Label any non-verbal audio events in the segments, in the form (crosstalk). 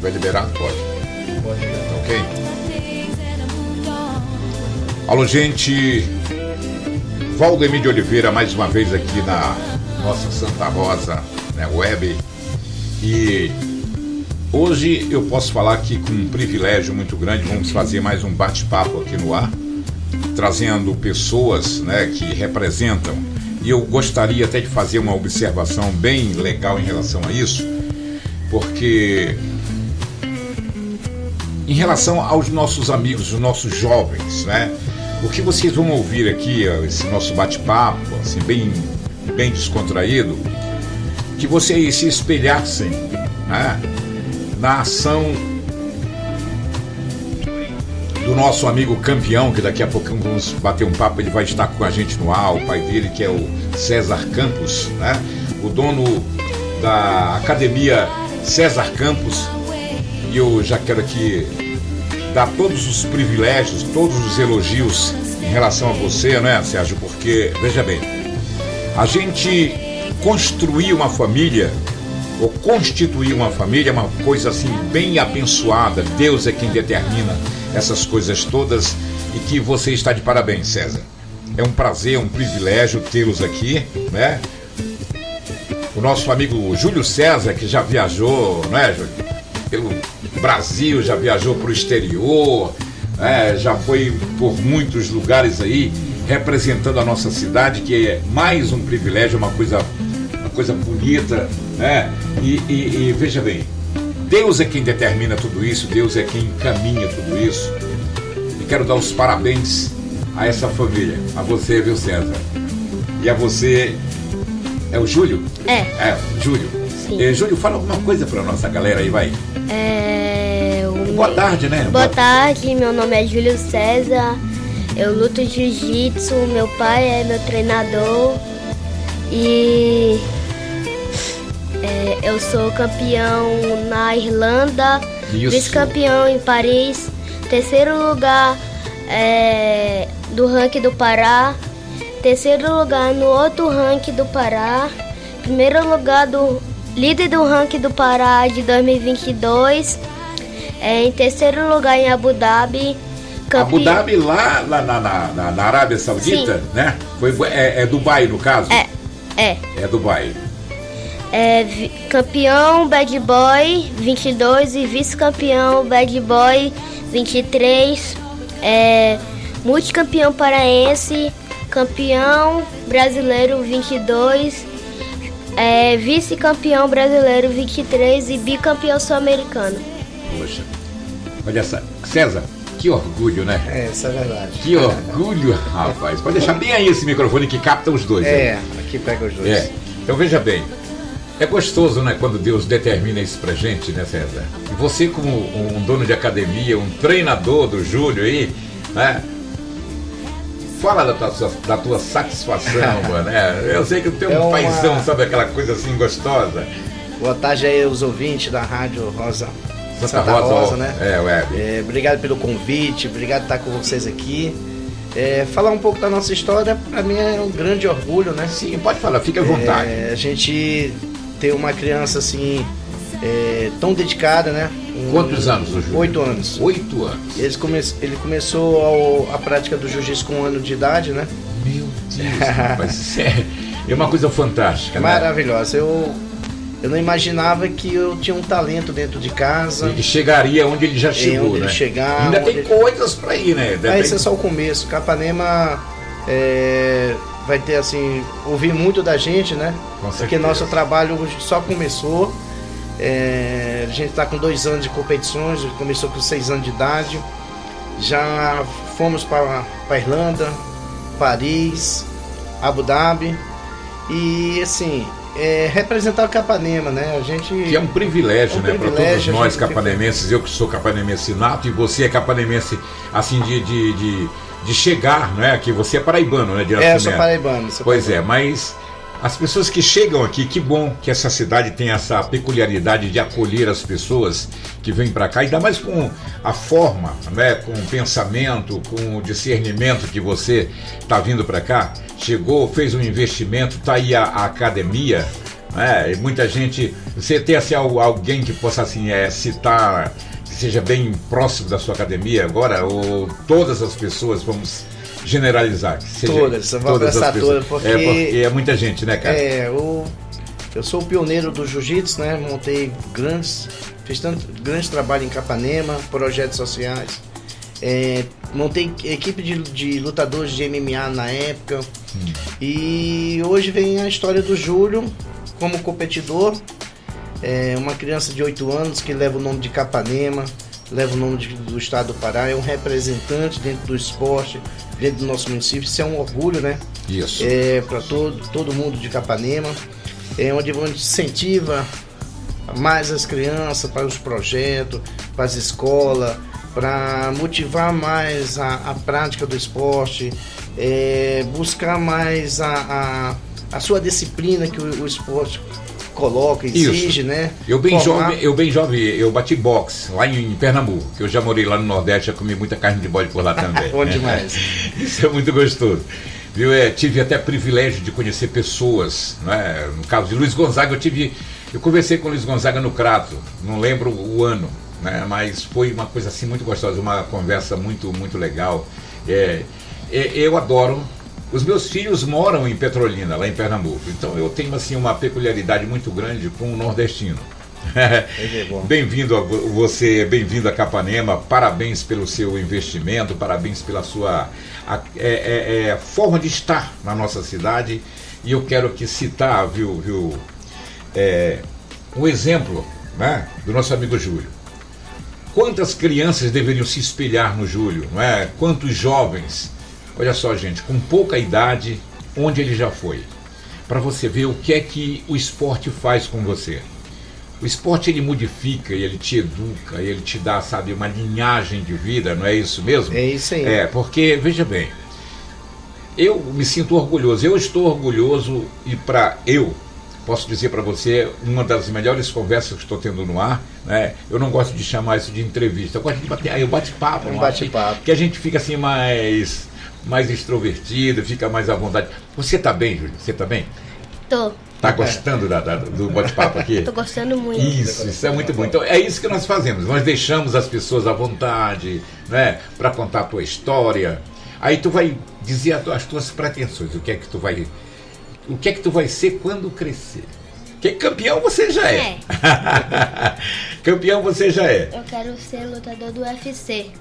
Vai liberar? Pode. Pode liberar. Ok? Alô, gente. Valdemir de Oliveira, mais uma vez aqui na nossa Santa Rosa né, Web. E hoje eu posso falar aqui com um privilégio muito grande. Vamos fazer mais um bate-papo aqui no ar, trazendo pessoas né, que representam. E eu gostaria até de fazer uma observação bem legal em relação a isso, porque em relação aos nossos amigos, os nossos jovens, né? O que vocês vão ouvir aqui, esse nosso bate-papo, assim, bem, bem descontraído, que vocês se espelhassem né, na ação do nosso amigo campeão, que daqui a pouco vamos bater um papo, ele vai estar com a gente no ar, o pai dele, que é o César Campos, né? O dono da academia César Campos. E eu já quero aqui dar todos os privilégios, todos os elogios em relação a você, né, Sérgio? Porque, veja bem, a gente construir uma família ou constituir uma família é uma coisa assim bem abençoada. Deus é quem determina essas coisas todas e que você está de parabéns, César. É um prazer, é um privilégio tê-los aqui, né? O nosso amigo Júlio César, que já viajou, não é, Júlio? Pelo Brasil, já viajou para o exterior, é, já foi por muitos lugares aí, representando a nossa cidade, que é mais um privilégio, uma coisa, uma coisa bonita, né? E, e, e veja bem, Deus é quem determina tudo isso, Deus é quem encaminha tudo isso. E quero dar os parabéns a essa família, a você, viu, César? E a você. É o Júlio? É. É, Júlio. Eh, Júlio, fala alguma coisa pra nossa galera aí, vai. É, o Boa tarde, né? Boa tarde, meu nome é Júlio César. Eu luto jiu-jitsu, meu pai é meu treinador e é, eu sou campeão na Irlanda, vice-campeão em Paris, terceiro lugar é, do ranking do Pará, terceiro lugar no outro ranking do Pará, primeiro lugar do líder do ranking do Pará de 2022, é, em terceiro lugar em Abu Dhabi. Abu campe- Dhabi lá, lá na, na, na- Arábia Saudita, né? Foi, é, é Dubai, no caso? É, é. É Dubai. É campeão Bad Boy 22 e vice-campeão Bad Boy 23. É, multicampeão paraense, campeão brasileiro 22, é, vice-campeão brasileiro 23 e bicampeão sul-americano. Poxa. Olha só. César, que orgulho, né? É, isso é verdade. Que orgulho, rapaz. Pode deixar bem aí esse microfone que capta os dois. né? É, aqui pega os dois. É. Então veja bem, é gostoso, né, quando Deus determina isso pra gente, né, César? E você como um dono de academia, um treinador do Júlio aí, né? Fala da tua, da tua satisfação, (laughs) mano. né? Eu sei que tu tem um É uma- paizão, sabe aquela coisa assim gostosa. Boa tarde aí aos ouvintes da Rádio Rosa. Santa, Rosa, ó. né? É, web. É, obrigado pelo convite, obrigado por estar com vocês aqui. É, falar um pouco da nossa história, para mim é um grande orgulho, né? Sim, pode falar, fica à vontade. É, a gente ter uma criança assim, é, tão dedicada, né? Quantos anos o Júlio? Oito anos. Oito anos. Eles come- ele começou ao- a prática do jiu-jitsu com um ano de idade, né? Meu Deus, rapaz, é, é uma coisa fantástica, né? Maravilhosa. Eu, eu não imaginava que eu tinha um talento dentro de casa. E chegaria onde ele já chegou, onde né? ele chegar, Ainda tem ele- coisas pra ir, né? Ainda Mas tem- esse é só o começo. Capanema é, vai ter assim, ouvir muito da gente, né? Porque nosso trabalho só começou. É, a gente está com dois anos de competições, começou com seis anos de idade. Já fomos para a Irlanda, Paris, Abu Dhabi. E assim, é, representar o Capanema, né? A gente. Que é um privilégio, É um né? Para todos nós capanemenses, eu que sou capanemense nato e você é capanemense, assim, de, de, de, de chegar, não é? Que você é paraibano, né? De É, eu sou paraibano. sou Pois é, paraibano. mas as pessoas que chegam aqui, que bom que essa cidade tem essa peculiaridade de acolher as pessoas que vêm para cá, ainda mais com a forma, né, com o pensamento, com o discernimento que você está vindo para cá. Chegou, fez um investimento, tá aí a, a academia, né? E muita gente. Você tem assim, alguém que possa assim, é, citar, que seja bem próximo da sua academia agora, ou todas as pessoas, vamos generalizar? Todas, todas as pessoas. Todas, porque, é porque é muita gente, né, cara? É, o, eu sou o pioneiro do jiu-jitsu, né? Montei grandes, fiz tanto grande trabalho em Capanema, projetos sociais. É, montei equipe de, de, lutadores de MMA na época. Hum. E hoje vem a história do Júlio como competidor. É uma criança de 8 anos que leva o nome de Capanema, leva o nome de, do estado do Pará, é um representante dentro do esporte, dentro do nosso município. Isso é um orgulho, né? Isso. É, para todo, todo mundo de Capanema. É onde a gente incentiva mais as crianças para os projetos, para as escolas, para motivar mais a, a, prática do esporte, é, buscar mais a, a, a, sua disciplina que o, o esporte coloca, exige, Isso. né? Eu bem, Formar... jovem, eu bem jovem, eu bati boxe lá em Pernambuco, que eu já morei lá no Nordeste, já comi muita carne de bode por lá também. (laughs) Bom demais. (laughs) Isso é muito gostoso. Viu? É, tive até privilégio de conhecer pessoas, né? no caso de Luiz Gonzaga, eu tive. Eu conversei com o Luiz Gonzaga no Crato, não lembro o ano, né? mas foi uma coisa assim muito gostosa, uma conversa muito, muito legal. É, é, eu adoro. Os meus filhos moram em Petrolina, lá em Pernambuco, então eu tenho assim uma peculiaridade muito grande com o nordestino. (laughs) Bem-vindo a você, bem-vindo a Capanema, parabéns pelo seu investimento, parabéns pela sua a, é, é, é, forma de estar na nossa cidade. E eu quero aqui citar, viu, viu é, um exemplo né, do nosso amigo Júlio. Quantas crianças deveriam se espelhar no Júlio, não é? Quantos jovens? Olha só, gente, com pouca idade, onde ele já foi. Para você ver o que é que o esporte faz com você. O esporte ele modifica, ele te educa, ele te dá, sabe, uma linhagem de vida, não é isso mesmo? É isso aí. É, porque, veja bem, eu me sinto orgulhoso, eu estou orgulhoso e para eu, posso dizer para você, uma das melhores conversas que estou tendo no ar, né? Eu não gosto de chamar isso de entrevista, eu gosto de bater, aí eu bate-papo, um bate-papo. Que a gente fica assim mais mais extrovertido, fica mais à vontade. Você está bem, Júlio? Você está bem? Tô. Tá gostando da, da, do bate-papo aqui? (laughs) Tô gostando muito. Isso, isso é muito bom. Então é isso que nós fazemos. Nós deixamos as pessoas à vontade, né? Para contar a tua história. Aí tu vai dizer as tuas pretensões, o que é que tu vai. O que é que tu vai ser quando crescer. Que campeão você já é. é. (laughs) campeão você já é. Eu quero ser lutador do UFC.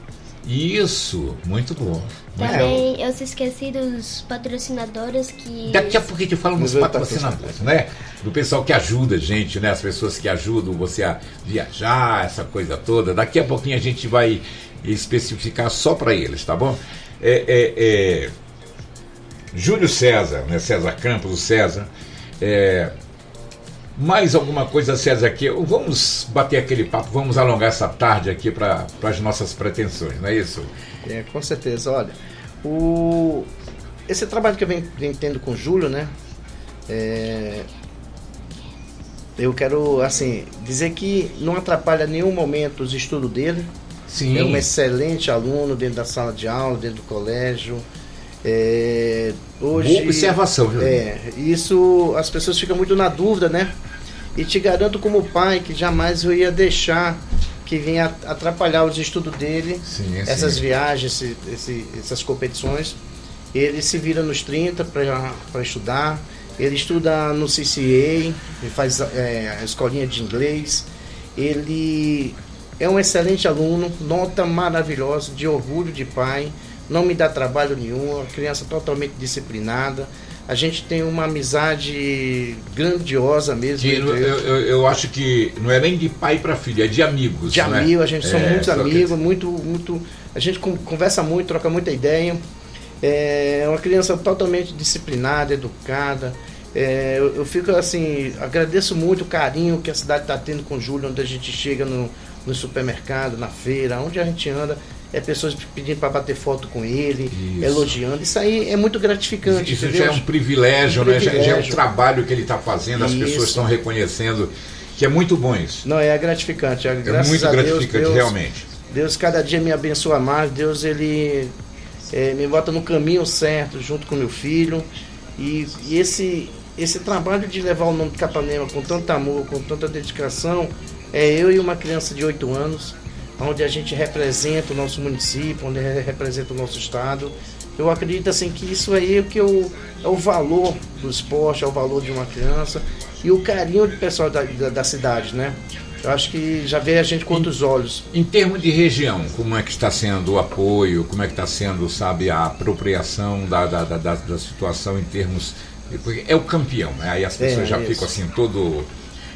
Isso, muito bom. Também eu se esqueci dos patrocinadores que. Daqui a pouco a gente fala dos patrocinadores, né? Do pessoal que ajuda a gente, né? As pessoas que ajudam você a viajar, essa coisa toda. Daqui a pouquinho a gente vai especificar só para eles, tá bom? É, é, é... Júlio César, né? César Campos, o César. É... Mais alguma coisa, César, aqui? Vamos bater aquele papo, vamos alongar essa tarde aqui para as nossas pretensões, não é isso? É, com certeza. Olha, o, esse trabalho que eu venho, venho tendo com o Júlio, né? É, eu quero, assim, dizer que não atrapalha em nenhum momento os estudos dele. Sim. É um excelente aluno dentro da sala de aula, dentro do colégio. É, hoje, Boa observação, viu? É, isso as pessoas ficam muito na dúvida, né? E te garanto como pai que jamais eu ia deixar que vinha atrapalhar os estudos dele, sim, essas sim. viagens, esse, esse, essas competições. Ele se vira nos 30 para estudar. Ele estuda no CCA, ele faz é, a escolinha de inglês. Ele é um excelente aluno, nota maravilhosa, de orgulho de pai não me dá trabalho nenhum, uma criança totalmente disciplinada. A gente tem uma amizade grandiosa mesmo. Eu, eu, eu, acho que não é nem de pai para filho, é de amigos. De né? amigo, a gente é, somos muitos amigos, que... muito, muito. A gente conversa muito, troca muita ideia. É uma criança totalmente disciplinada, educada. É, eu, eu, fico assim, agradeço muito o carinho que a cidade está tendo com o Júlio, onde a gente chega no, no supermercado, na feira, onde a gente anda é pessoas pedindo para bater foto com ele, isso. elogiando. Isso aí é muito gratificante. Isso, já é um privilégio, um privilégio. Né? Já, já, é um trabalho que ele está fazendo, as isso. pessoas estão reconhecendo, que é muito bom isso. Não, é gratificante. É, é muito gratificante, Deus, realmente. Deus cada dia me abençoa mais, Deus ele é, me bota no caminho certo junto com meu filho. E, e esse esse trabalho de levar o nome de Capanema com tanto amor, com tanta dedicação, é eu e uma criança de 8 anos, onde a gente representa o nosso município, onde representa o nosso estado. Eu acredito assim que isso aí é o que eu, é o valor do esporte, é o valor de uma criança e o carinho do pessoal da, da, da cidade, né? Eu acho que já vê a gente com outros olhos. Em termos de região, como é que está sendo o apoio, como é que está sendo, sabe, a apropriação da, da, da, da situação em termos. Porque é o campeão, né? Aí as pessoas é, já isso. ficam assim, todo.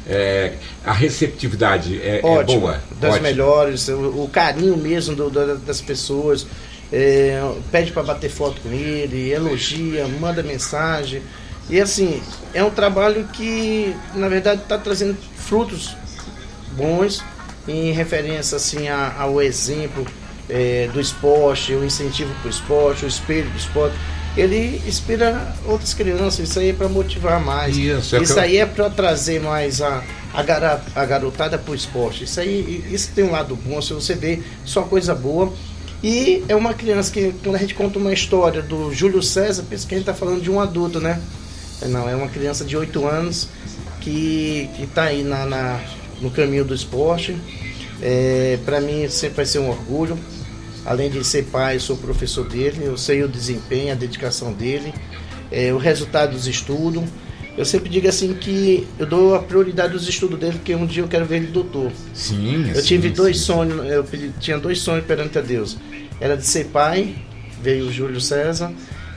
É, a receptividade é, é boa. Das ótimo. melhores, o, o, carinho mesmo do, do, das pessoas. É, pede para bater foto com ele, elogia, manda mensagem. E assim, é um trabalho que, na verdade, está trazendo frutos bons em referência assim a, ao exemplo é, do esporte, o incentivo para o esporte, o espelho do esporte. Ele inspira outras crianças, isso aí é para motivar mais. Isso, é isso aí é para trazer mais a, a, a garotada para o esporte. Isso aí isso tem um lado bom, se você vê só coisa boa. E é uma criança que, quando a gente conta uma história do Júlio César, pensa que a gente está falando de um adulto, né? Não, é uma criança de 8 anos que está aí na, na no caminho do esporte. É, para mim sempre vai ser um orgulho. Além de ser pai, sou professor dele, eu sei o desempenho, a dedicação dele, é, o resultado dos estudos. Eu sempre digo assim que eu dou a prioridade dos estudos dele, porque um dia eu quero ver ele doutor. Sim. Eu sim, tive sim. dois sonhos, eu tinha dois sonhos perante a Deus. Era de ser pai, veio o Júlio César,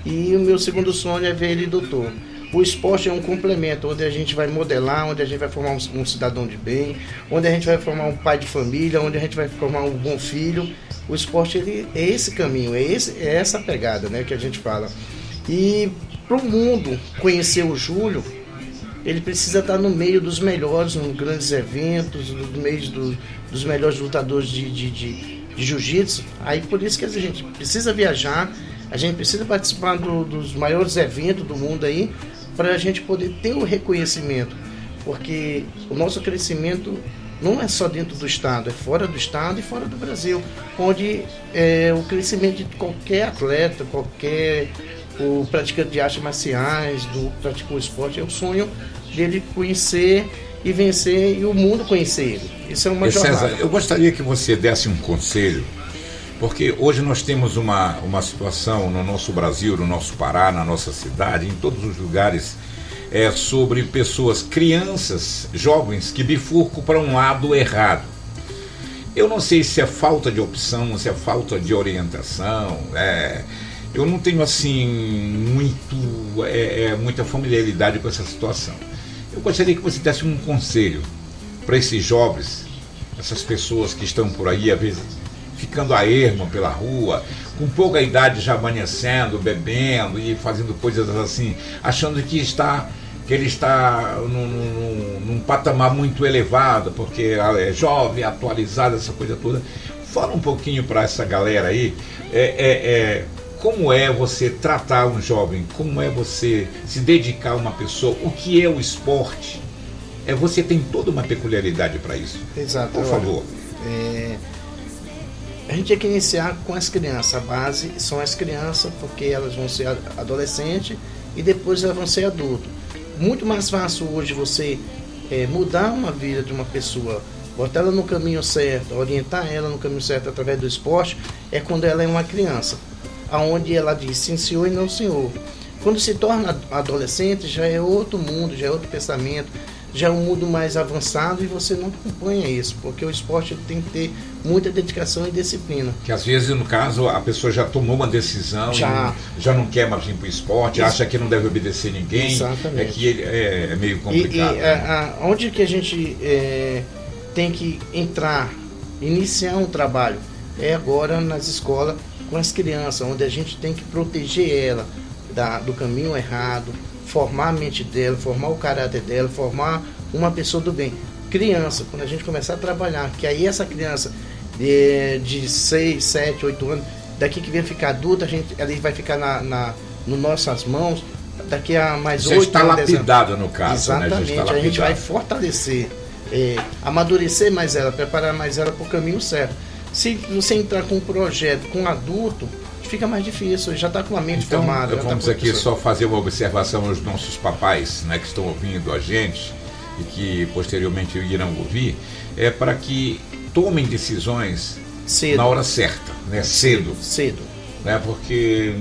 e o meu segundo sonho é ver ele doutor. O esporte é um complemento, onde a gente vai modelar, onde a gente vai formar um, um, cidadão de bem, onde a gente vai formar um pai de família, onde a gente vai formar um bom filho. O esporte ele, é esse caminho, é, esse, é essa pegada né, que a gente fala. E para o mundo conhecer o Júlio, ele precisa estar no meio dos melhores, nos grandes eventos, no meio do, dos melhores lutadores de, de, de, de jiu-jitsu. Aí por isso que a gente precisa viajar, a gente precisa participar do, dos maiores eventos do mundo aí, para a gente poder ter o reconhecimento, porque o nosso crescimento não é só dentro do estado, é fora do estado e fora do Brasil, onde é, o crescimento de qualquer atleta, qualquer o praticante de artes marciais, do praticou esporte, é o sonho dele conhecer e vencer e o mundo conhecer ele. Isso é uma jornada. César, eu gostaria que você desse um conselho porque hoje nós temos uma, uma situação no nosso Brasil, no nosso Pará, na nossa cidade, em todos os lugares, é, sobre pessoas, crianças, jovens que bifurcam para um lado errado. Eu não sei se é falta de opção, se é falta de orientação. É, eu não tenho assim muito, é, é, muita familiaridade com essa situação. Eu gostaria que você desse um conselho para esses jovens, essas pessoas que estão por aí, às vezes ficando a ermo pela rua, com pouca idade já amanhecendo, bebendo e fazendo coisas assim, achando que está que ele está num, num, num patamar muito elevado, porque é jovem, atualizado, essa coisa toda. Fala um pouquinho para essa galera aí, é, é, é, como é você tratar um jovem, como é você se dedicar a uma pessoa, o que é o esporte. É, você tem toda uma peculiaridade para isso. Exato. Por favor. É, a gente tem que iniciar com as crianças. A base são as crianças, porque elas vão ser adolescentes e depois elas vão ser adultos. Muito mais fácil hoje você é, mudar uma vida de uma pessoa, botar ela no caminho certo, orientar ela no caminho certo através do esporte, é quando ela é uma criança. Aonde ela diz sim senhor e não senhor. Quando se torna adolescente, já é outro mundo, já é outro pensamento, já é um mundo mais avançado e você não acompanha isso, porque o esporte tem que ter muita dedicação e disciplina. Que às vezes, no caso, a pessoa já tomou uma decisão, já, já não quer mais vir para o esporte, isso. acha que não deve obedecer ninguém. Exatamente. É que é, é meio complicado. E, e né? a, a, onde que a gente é, tem que entrar, iniciar um trabalho? É agora nas escolas com as crianças, onde a gente tem que proteger ela da, do caminho errado, formar a mente dela, formar o caráter dela, formar uma pessoa do bem. Criança, quando a gente começar a trabalhar, que aí essa criança de, de 6, 7, 8 anos, daqui que vem ficar adulta, a gente, ela vai ficar na, na no nossas mãos, daqui a mais Já 8 está anos. lapidado no caso. Né? Exatamente, né? a gente vai fortalecer, é, amadurecer mais ela, preparar mais ela para o caminho certo. Se você entrar com um projeto com um adulto, fica mais difícil, já está com a mente então, formada. Vamos tá aqui só fazer uma observação aos nossos papais né, que estão ouvindo a gente e que posteriormente irão ouvir, é para que tomem decisões cedo. na hora certa, né? cedo. Cedo. Né? Porque.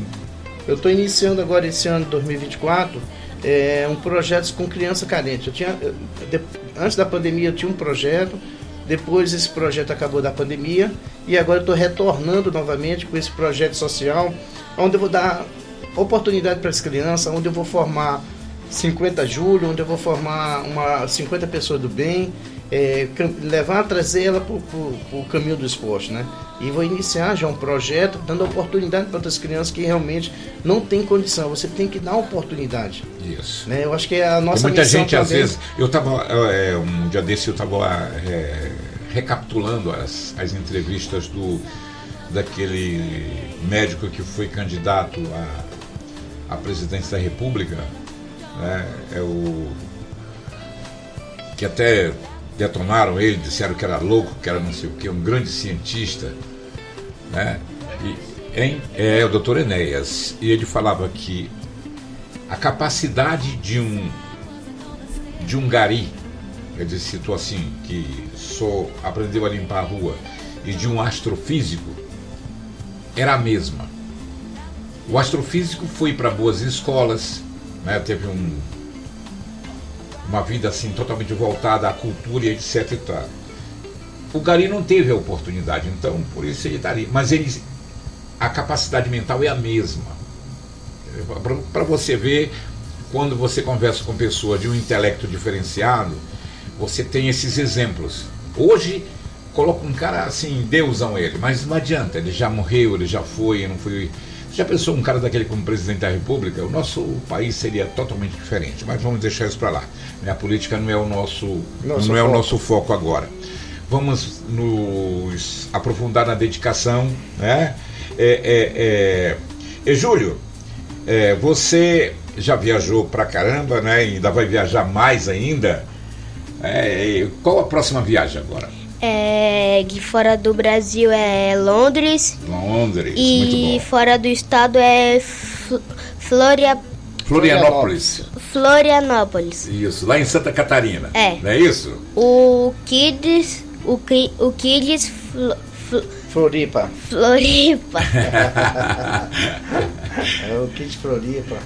Eu estou iniciando agora esse ano 2024 é, um projeto com criança carente. Eu tinha, eu, de, antes da pandemia eu tinha um projeto, depois esse projeto acabou da pandemia e agora estou retornando novamente com esse projeto social, onde eu vou dar oportunidade para as crianças, onde eu vou formar 50 julho, onde eu vou formar uma 50 pessoas do bem, é, levar, trazer ela para o caminho do esporte, né? E vou iniciar já um projeto dando oportunidade para outras crianças que realmente não têm condição. Você tem que dar oportunidade. Isso. Né? Eu acho que é a nossa muita gente também. às vezes. Eu estava é, um dia desse eu estava é, recapitulando as, as entrevistas do daquele médico que foi candidato à, à presidência da República, né? É o que até detonaram ele, disseram que era louco, que era não sei o que, um grande cientista, né? E, é o doutor Enéas, e ele falava que a capacidade de um de um gari, ele citou assim, que só aprendeu a limpar a rua, e de um astrofísico, era a mesma. O astrofísico foi para boas escolas, né? teve um, uma vida assim totalmente voltada à cultura e etc e tal. O Gari não teve a oportunidade, então por isso ele estaria. Tá Mas ele, a capacidade mental é a mesma. Para você ver, quando você conversa com pessoas de um intelecto diferenciado, você tem esses exemplos. Hoje coloca um cara assim, deusão ele, mas não adianta, ele já morreu, ele já foi, não foi já pensou um cara daquele como presidente da República? O nosso país seria totalmente diferente, mas vamos deixar isso para lá. Né? A política não é o nosso, nosso não é o nosso foco agora. Vamos nos aprofundar na dedicação, né? É, é, é... E Júlio, é, você já viajou para caramba, né? E ainda vai viajar mais ainda. É, qual a próxima viagem agora? É, que fora do Brasil é Londres. Londres, e fora do estado é Floria... Florianópolis. Florianópolis. Isso, lá em Santa Catarina. É. Não é isso? O Kids. O, o Kids. Fl, fl, Floripa. Floripa. (laughs) é o Kids Floripa.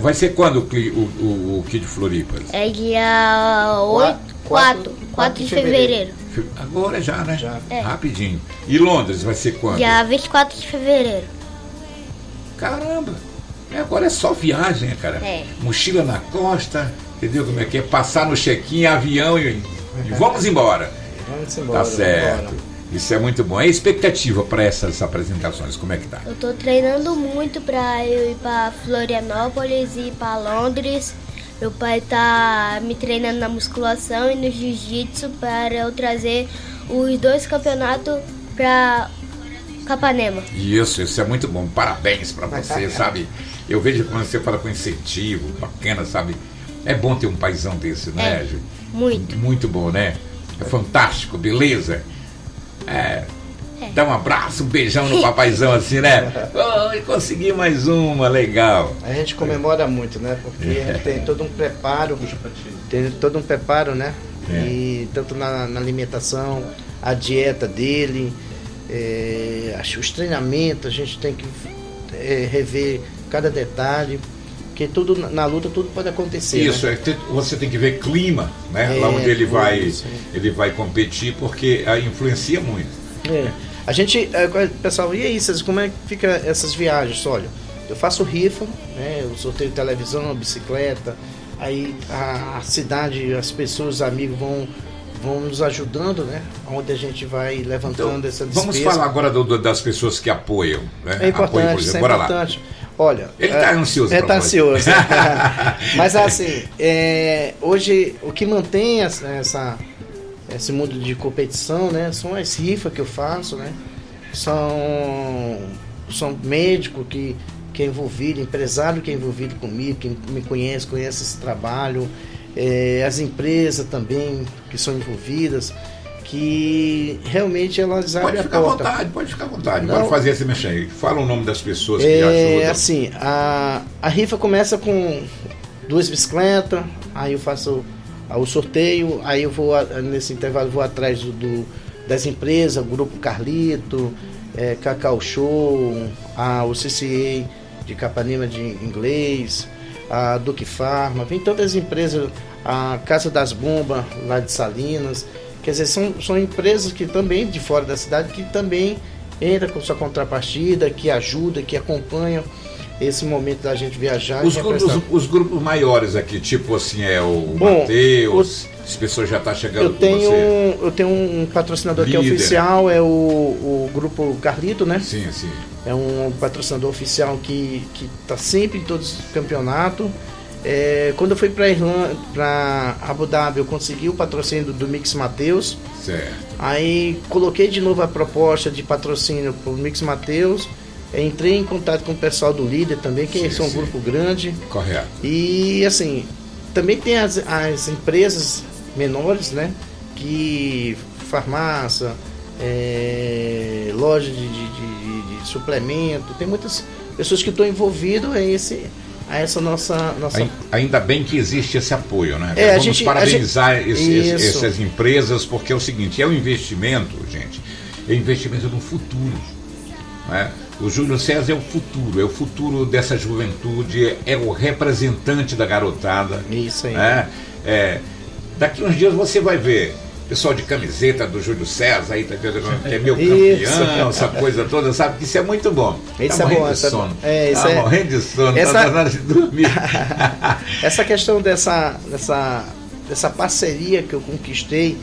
Vai ser quando o, o, o Kid Floripa? É dia 8, 4, 4 de fevereiro. Agora já, né? Já. É. Rapidinho. E Londres vai ser quando? Dia 24 de fevereiro. Caramba! Agora é só viagem, né, cara? É. Mochila na costa, entendeu como é que é? Passar no check-in, avião e, e vamos embora. Vamos embora. Tá certo. Isso é muito bom. E a expectativa para essas apresentações, como é que tá? Eu tô treinando muito para eu ir para Florianópolis e para Londres. Meu pai tá me treinando na musculação e no jiu-jitsu para eu trazer os dois campeonatos para Capanema. Isso, isso é muito bom. Parabéns para você, sabe? Eu vejo quando você fala com incentivo, bacana, sabe? É bom ter um paizão desse, né, é, Muito. Muito bom, né? É fantástico, beleza? É, é. Dá um abraço, um beijão no papaizão assim, né? (laughs) Oh, consegui mais uma, legal. A gente comemora muito, né? Porque é. tem todo um preparo, tem todo um preparo, né? É. E tanto na, na, alimentação, a dieta dele, é, os treinamentos, a gente tem que é, rever cada detalhe porque tudo na luta tudo pode acontecer. Isso, né? é, você tem que ver clima, né? É, Lá onde ele vai, isso. ele vai competir, porque a influencia muito. É. A gente, é, pessoal, e aí, vocês, como é que fica essas viagens? Olha, eu faço rifa, né? Eu sorteio televisão, bicicleta, aí a, cidade, as pessoas, os amigos vão vão nos ajudando, né? Onde a gente vai levantando então, essa despesa. Vamos falar agora do, do, das pessoas que apoiam, né? É importante, Apoio, exemplo. é Bora importante. Lá. Olha. Ele está é, ansioso. Ele está ansioso. (laughs) Mas assim, é, hoje o que mantém essa, essa, esse mundo de competição, né? São as rifas que eu faço, né? São, são médicos que, que é envolvido, empresário que é envolvido comigo, que me conhece, conhece esse trabalho, é, as empresas também que são envolvidas. que realmente elas Pode abrem a ficar à porta. vontade, pode ficar à vontade. Não. Pode fazer esse mexer aí. Fala o nome das pessoas que É ajudam. assim, a, a rifa começa com duas bicicletas, aí eu faço o sorteio, aí eu vou nesse intervalo vou atrás do, do- das empresas, grupo Carlito, é, Cacau Show, a, o CCA de Capanema de inglês, a Duque Farma, vem todas as empresas, a Casa das Bombas lá de Salinas, quer dizer, são, são empresas que também de fora da cidade que também entra com sua contrapartida, que ajuda, que acompanha esse momento da gente viajar. Os e grupos, representar. os grupos maiores aqui, tipo assim, é o Bom, Matheus, as pessoas já estão chegando Eu com tenho, você. eu tenho um patrocinador que é Líder. oficial, é o, o grupo Carlito, né? Sim, sim. É um patrocinador oficial que que está sempre em todos os campeonatos. É, quando eu fui para Irlanda, para Abu Dhabi, eu consegui o patrocínio do Mix Mateus. Certo. Aí coloquei de novo a proposta de patrocínio para o Mix Mateus. Entrei em contato com o pessoal do líder também, que Sim, são um sim. grupo grande. Correto. E assim, também tem as, as empresas menores, né? Que farmácia, é, loja de, de, de- de suplemento, tem muitas pessoas que estão envolvidas a, esse, a essa nossa. nossa Ai- Ainda bem que existe esse apoio, né? É, Vamos gente- parabenizar gente- essas empresas, porque é o seguinte, é um investimento, gente, é investimento no futuro. né? O Júlio César é o futuro, é o futuro dessa juventude, é o representante da garotada. Isso aí. né? É, daqui uns dias você vai ver pessoal de camiseta do Júlio César aí, tá vendo? (laughs) Que é meu campeão, essa coisa toda, sabe? Que isso é muito bom. Isso tá é bom, de essa- sono. é, isso tá é- morrendo de sono, essa- tá de dormir. (laughs) Essa questão dessa, dessa, dessa parceria que eu conquistei,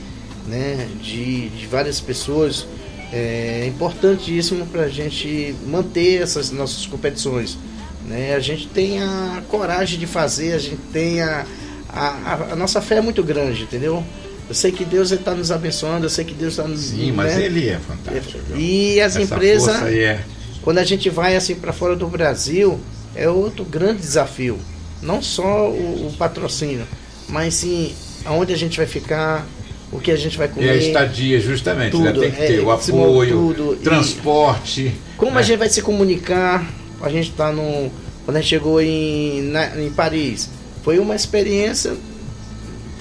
né, de, de várias pessoas, é importantíssimo para a gente manter essas nossas competições. Né? A gente tem a coragem de fazer, a gente tem a, a, a- nossa fé é muito grande, entendeu? Eu sei que Deus está nos abençoando, eu sei que Deus está nos. Sim, mas né? ele é fantástico. viu? E as Essa empresas. é. Quando a gente vai assim para fora do Brasil, é outro grande desafio. Não só o, o patrocínio, mas sim aonde a gente vai ficar, o que a gente vai E a comer, estadia, justamente, né? tudo, tem que é, ter o esse apoio, tudo, transporte. como né? a gente vai se comunicar. A gente tá no. Quando a gente chegou em, na- em Paris, foi uma experiência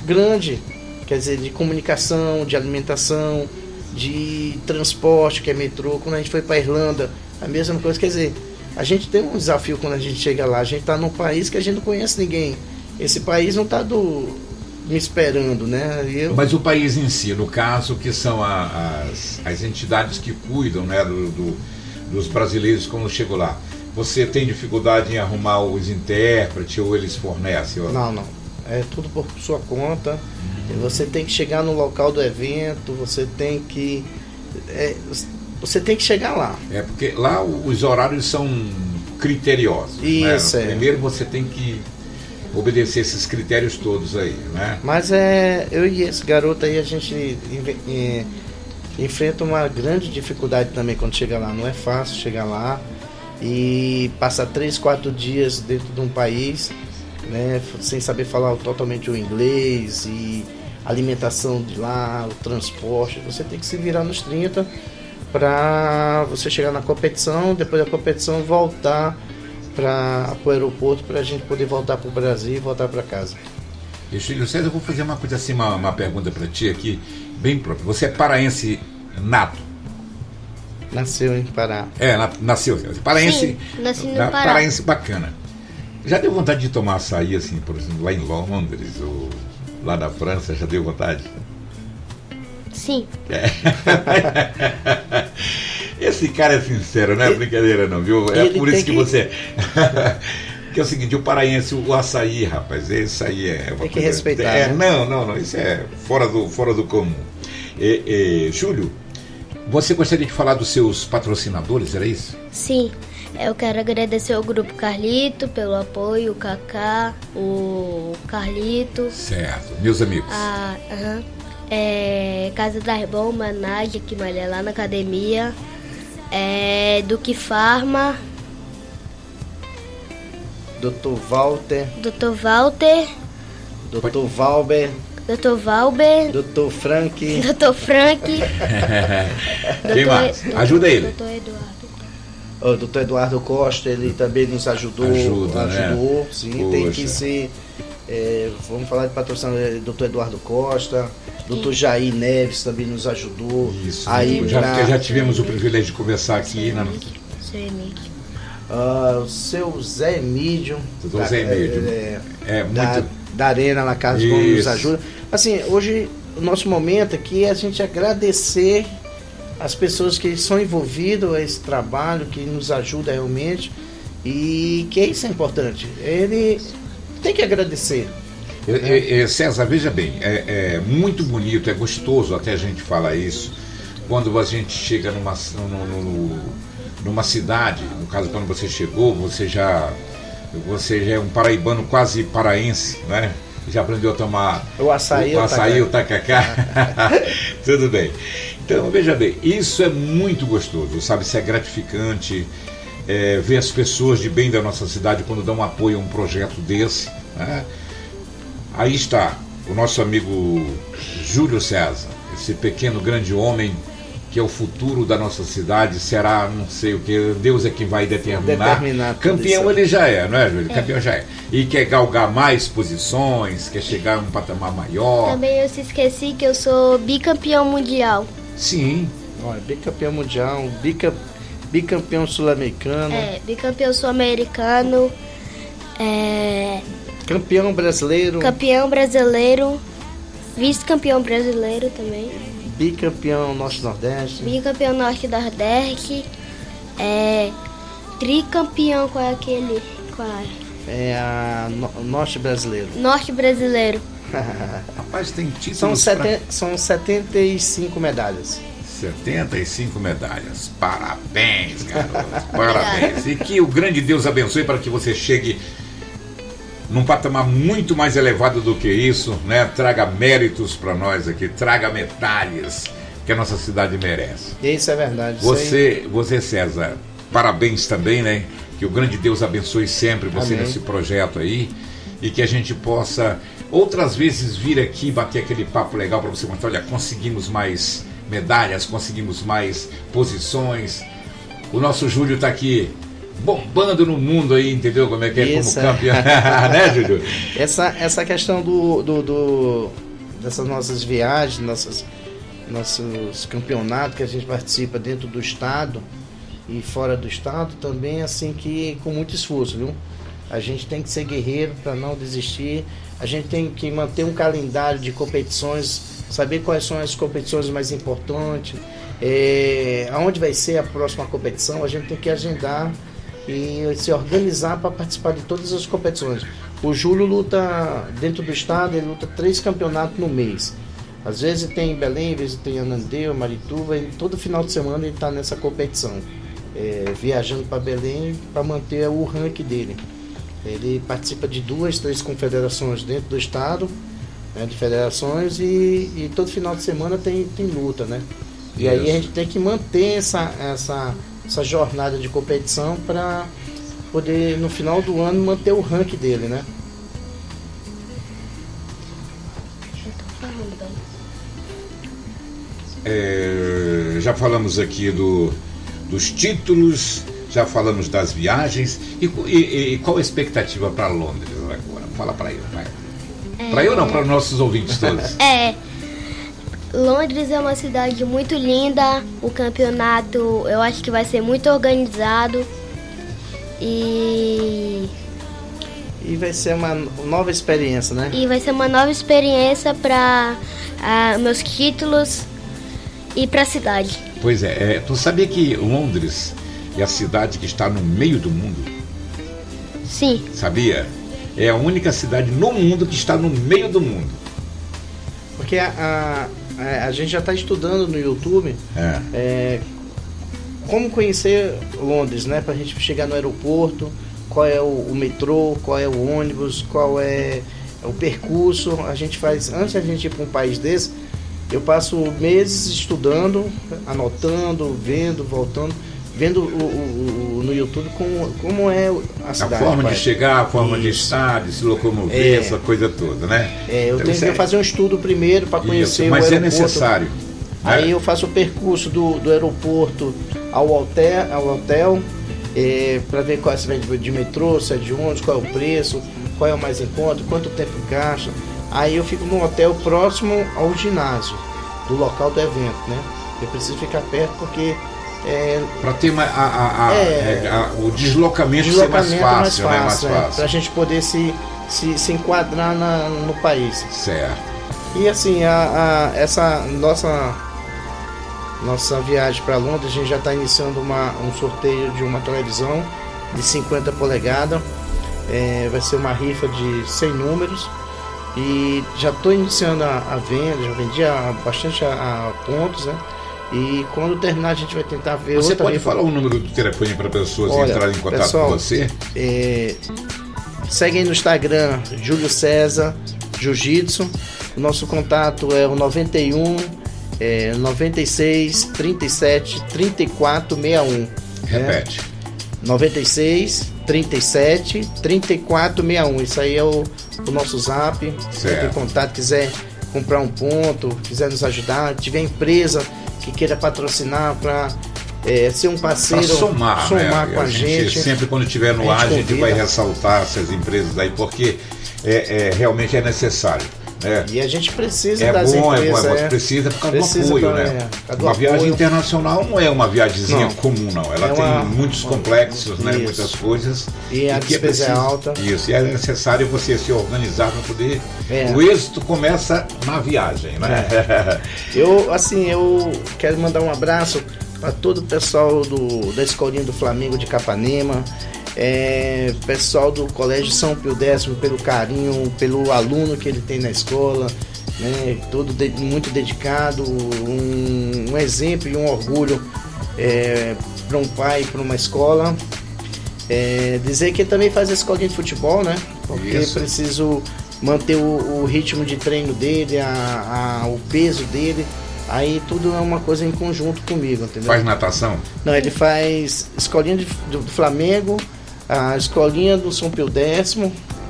grande, quer dizer, de comunicação, de alimentação, de transporte, que é metrô. Quando a gente foi para Irlanda, a mesma coisa. Quer dizer, a gente tem um desafio quando a gente chega lá. A gente está num país que a gente não conhece ninguém. Esse país não está do, me esperando, né? Eu, Mas o país em si, no caso, que são a- as, as entidades que cuidam né, do, do- dos brasileiros quando chegam lá. Você tem dificuldade em arrumar os intérpretes ou eles fornecem? ó? Não, não. É tudo por sua conta. Você tem que chegar no local do evento, você tem que. é, você tem que chegar lá. É porque lá os horários são criteriosos. Isso, né? é. Primeiro você tem que obedecer esses critérios todos aí, né? Mas é. Eu e esse garoto aí, a gente é, enfrenta uma grande dificuldade também quando chega lá. Não é fácil chegar lá e passar três, quatro dias dentro de um país, né? Sem saber falar totalmente o inglês e alimentação de lá, o transporte. Você tem que se virar nos 30 para você chegar na competição, depois da competição voltar para o aeroporto para a gente poder voltar para o Brasil e voltar para casa. E Júlio César, eu vou fazer uma coisa assim, uma, uma pergunta para ti aqui, bem própria. Você é paraense nato? Nasceu em Pará. É, na- nasceu. Paraense. Sim, nasci no Pará. Paraense bacana. Já deu vontade de tomar açaí, assim, por exemplo, lá em Londres ou lá na França? Já deu vontade? Sim, (laughs) Esse cara é sincero, não é brincadeira não, viu? É Ele por isso que, que- você. (laughs) que é o seguinte, o paraense, o açaí, rapaz, isso aí é. uma Tem que coisa- respeitar, É, né? Não, não, não, isso é fora do, fora do comum. E, e, Júlio, você gostaria de falar dos seus patrocinadores, era isso? sim. Eu quero agradecer ao Grupo Carlito pelo apoio, o Kaká, o Carlito, Certo, meus amigos. a aham, é, Casa das Bombas, Nádia, que malha lá na academia, é, Duque Farma, Dr. Walter, Dr. Walter, Dr. Valber, Dr. Valber, Dr. Frank, Dr. Frank, (laughs) Quem mais? Ajuda ele. Dr. Eduardo. O Dr. Eduardo Costa, ele também nos ajudou. Ajuda, né? ajudou, sim. Tem Poxa. que ser. é, vamos falar de patrocinador, é, Dr. Eduardo Costa, Dr. Jair Neves também nos ajudou. Isso, Aí já, pra- já tivemos o privilégio de conversar aqui na, Seu Emílio. Ah, o seu Zé Emílio. Doutor da- Zé Emílio. é, É da, muito. da Arena La Casa dos Gomes nos Isso. ajuda. Assim, hoje o nosso momento aqui é a gente agradecer as pessoas que são envolvidas a esse trabalho, que nos ajuda realmente e que isso é importante. Ele tem que agradecer. É, é, César, veja bem, é, é muito bonito, é gostoso até a gente falar isso, quando a gente chega numa, no- numa cidade, no caso quando você chegou, você já, você já é um paraibano quase paraense, né? Já aprendeu a tomar O açaí, o o açaí, o tacacá. (laughs) Tudo bem. Então, veja bem, isso é muito gostoso, sabe? Isso é gratificante. é, ver as pessoas de bem da nossa cidade quando dão apoio a um projeto desse. né? Aí está o nosso amigo Júlio César, esse pequeno grande homem que é o futuro da nossa cidade, será não sei o que, Deus é quem vai determinar. Determinar tudo Campeão ele já é, não é, Júlio? Campeão já é. E quer galgar mais posições, quer chegar a um patamar maior. Também eu se esqueci que eu sou bicampeão mundial. Sim, Olha, bicampeão mundial, bica, bicampeão sul-americano, É, bicampeão sul-americano, é, campeão brasileiro, campeão brasileiro, vice-campeão brasileiro também, bicampeão norte-nordeste. bicampeão norte-nordeste, é, tricampeão com aquele, com a É a no- norte brasileiro. norte brasileiro. (laughs) rapaz, tem títulos São, pra- são 75 medalhas. 75 medalhas. Parabéns, garoto. (laughs) Parabéns. E que o grande Deus abençoe para que você chegue num patamar muito mais elevado do que isso, né? Traga méritos para nós aqui, traga medalhas que a nossa cidade merece. Isso é verdade. isso aí. Você, você César, parabéns também, né? Que o grande Deus abençoe sempre você Amém. nesse projeto aí e que a gente possa outras vezes vir aqui bater aquele papo legal para você mostrar, olha, conseguimos mais medalhas, conseguimos mais posições. O nosso Júlio está aqui bombando no mundo aí, entendeu como é que é Isso, como campeão, (laughs) né, Júlio? Essa, essa questão do, do, do- dessas nossas viagens, nossas, nossos campeonatos que a gente participa dentro do estado e fora do estado também assim que com muito esforço, viu? A gente tem que ser guerreiro para não desistir. A gente tem que manter um calendário de competições, saber quais são as competições mais importantes, é, aonde vai ser a próxima competição. A gente tem que agendar e se organizar para participar de todas as competições. O Júlio luta dentro do estado, ele luta três campeonatos no mês. Às vezes tem em Belém, às vezes tem em Anandeu, Marituba, e todo final de semana ele está nessa competição, é, viajando para Belém para manter o ranking dele. Ele participa de duas, três confederações dentro do estado, né, de federações, e, e todo final de semana tem, tem luta, né? E aí a Isso. gente tem que manter essa, essa, essa jornada de competição para poder, no final do ano, manter o ranking dele, né? É, já falamos aqui do, dos títulos, já falamos das viagens. E, e- e qual a expectativa para Londres agora? Fala para eu, vai. Para eu não, para os nossos ouvintes todos. (laughs) É, Londres é uma cidade muito linda. O campeonato eu acho que vai ser muito organizado. E, E vai ser uma nova experiência, né? e vai ser uma nova experiência para meus títulos e para a cidade. Pois é, é, tu sabia que Londres é a cidade que está no meio do mundo? Sim, Sabia? É a única cidade no mundo que está no meio do mundo. Porque a, a, a gente já está estudando no YouTube É. é, como conhecer Londres, né? Para a gente chegar no aeroporto, qual é o, o metrô, qual é o ônibus, qual é o percurso. A gente faz, antes da gente ir para um país desse, eu passo meses estudando, anotando, vendo, voltando, vendo o, o, o, no YouTube como, como é a cidade. A forma de chegar, a forma Isso. de estar, de se locomover, é. essa coisa toda, né? É, eu então, tenho que é... fazer um estudo primeiro para conhecer Isso, mas o é necessário. Aí eu faço o percurso do, do aeroporto ao hotel, ao hotel é, para ver qual é se vem de metrô, se é de ônibus, qual é o preço, qual é o mais em conta, quanto tempo gasta. Aí eu fico num hotel próximo ao ginásio, do local do evento, né? Eu preciso ficar perto porque é, para ter uma, a, a, a, é, é o deslocamento, deslocamento ser mais fácil, mais fácil, né? mais fácil. para a gente poder se, se, se enquadrar na, no país. Certo. E assim, a, a, essa nossa nossa viagem para Londres, a gente já está iniciando uma, um sorteio de uma televisão de 50 polegadas. É, vai ser uma rifa de 100 números e já estou iniciando a, a, venda, já vendi a, bastante a, a, pontos, né? E quando terminar a gente vai tentar ver Você pode falar o número do telefone para pessoas Olha, entrarem em contato pessoal, com você? É, segue aí no Instagram, Júlio César Jiu-Jitsu. O nosso contato é o 91 é, 96 37 34 61. Repete. Né? 96 37 34 61. Isso aí é o, o nosso zap. Certo. Quem contato, quiser comprar um ponto, quiser nos ajudar, tiver empresa que queira patrocinar para é, ser um parceiro, pra somar, somar né? com a, a gente, gente, Sempre quando estiver no ar, a gente vai ressaltar essas empresas aí, porque é, é realmente é necessário. É. E a gente precisa é das bom, empresas. É bom, é precisa por causa precisa do apoio, pra, né? É, uma apoio. viagem internacional não é uma viagemzinha comum, não. Ela é uma, tem muitos complexos, né? Muitas coisas. E a despesa é, é alta. Isso, e é necessário você se organizar para poder. É. O êxito começa na viagem, né? É. (laughs) Eu, assim, eu quero mandar um abraço para todo o pessoal do, da Escolinha do Flamengo de Capanema é, pessoal do Colégio São Pio X pelo carinho, pelo aluno que ele tem na escola, né, todo de, muito dedicado, um, um, exemplo e um orgulho é, para um pai, para uma escola. É, dizer que ele também faz a escolinha de futebol, né? Porque Isso. preciso manter o, o, ritmo de treino dele, a, a, o peso dele. Aí tudo é uma coisa em conjunto comigo, entendeu? Faz natação? Não, ele faz escolinha de, do Flamengo, a escolinha do São Pio X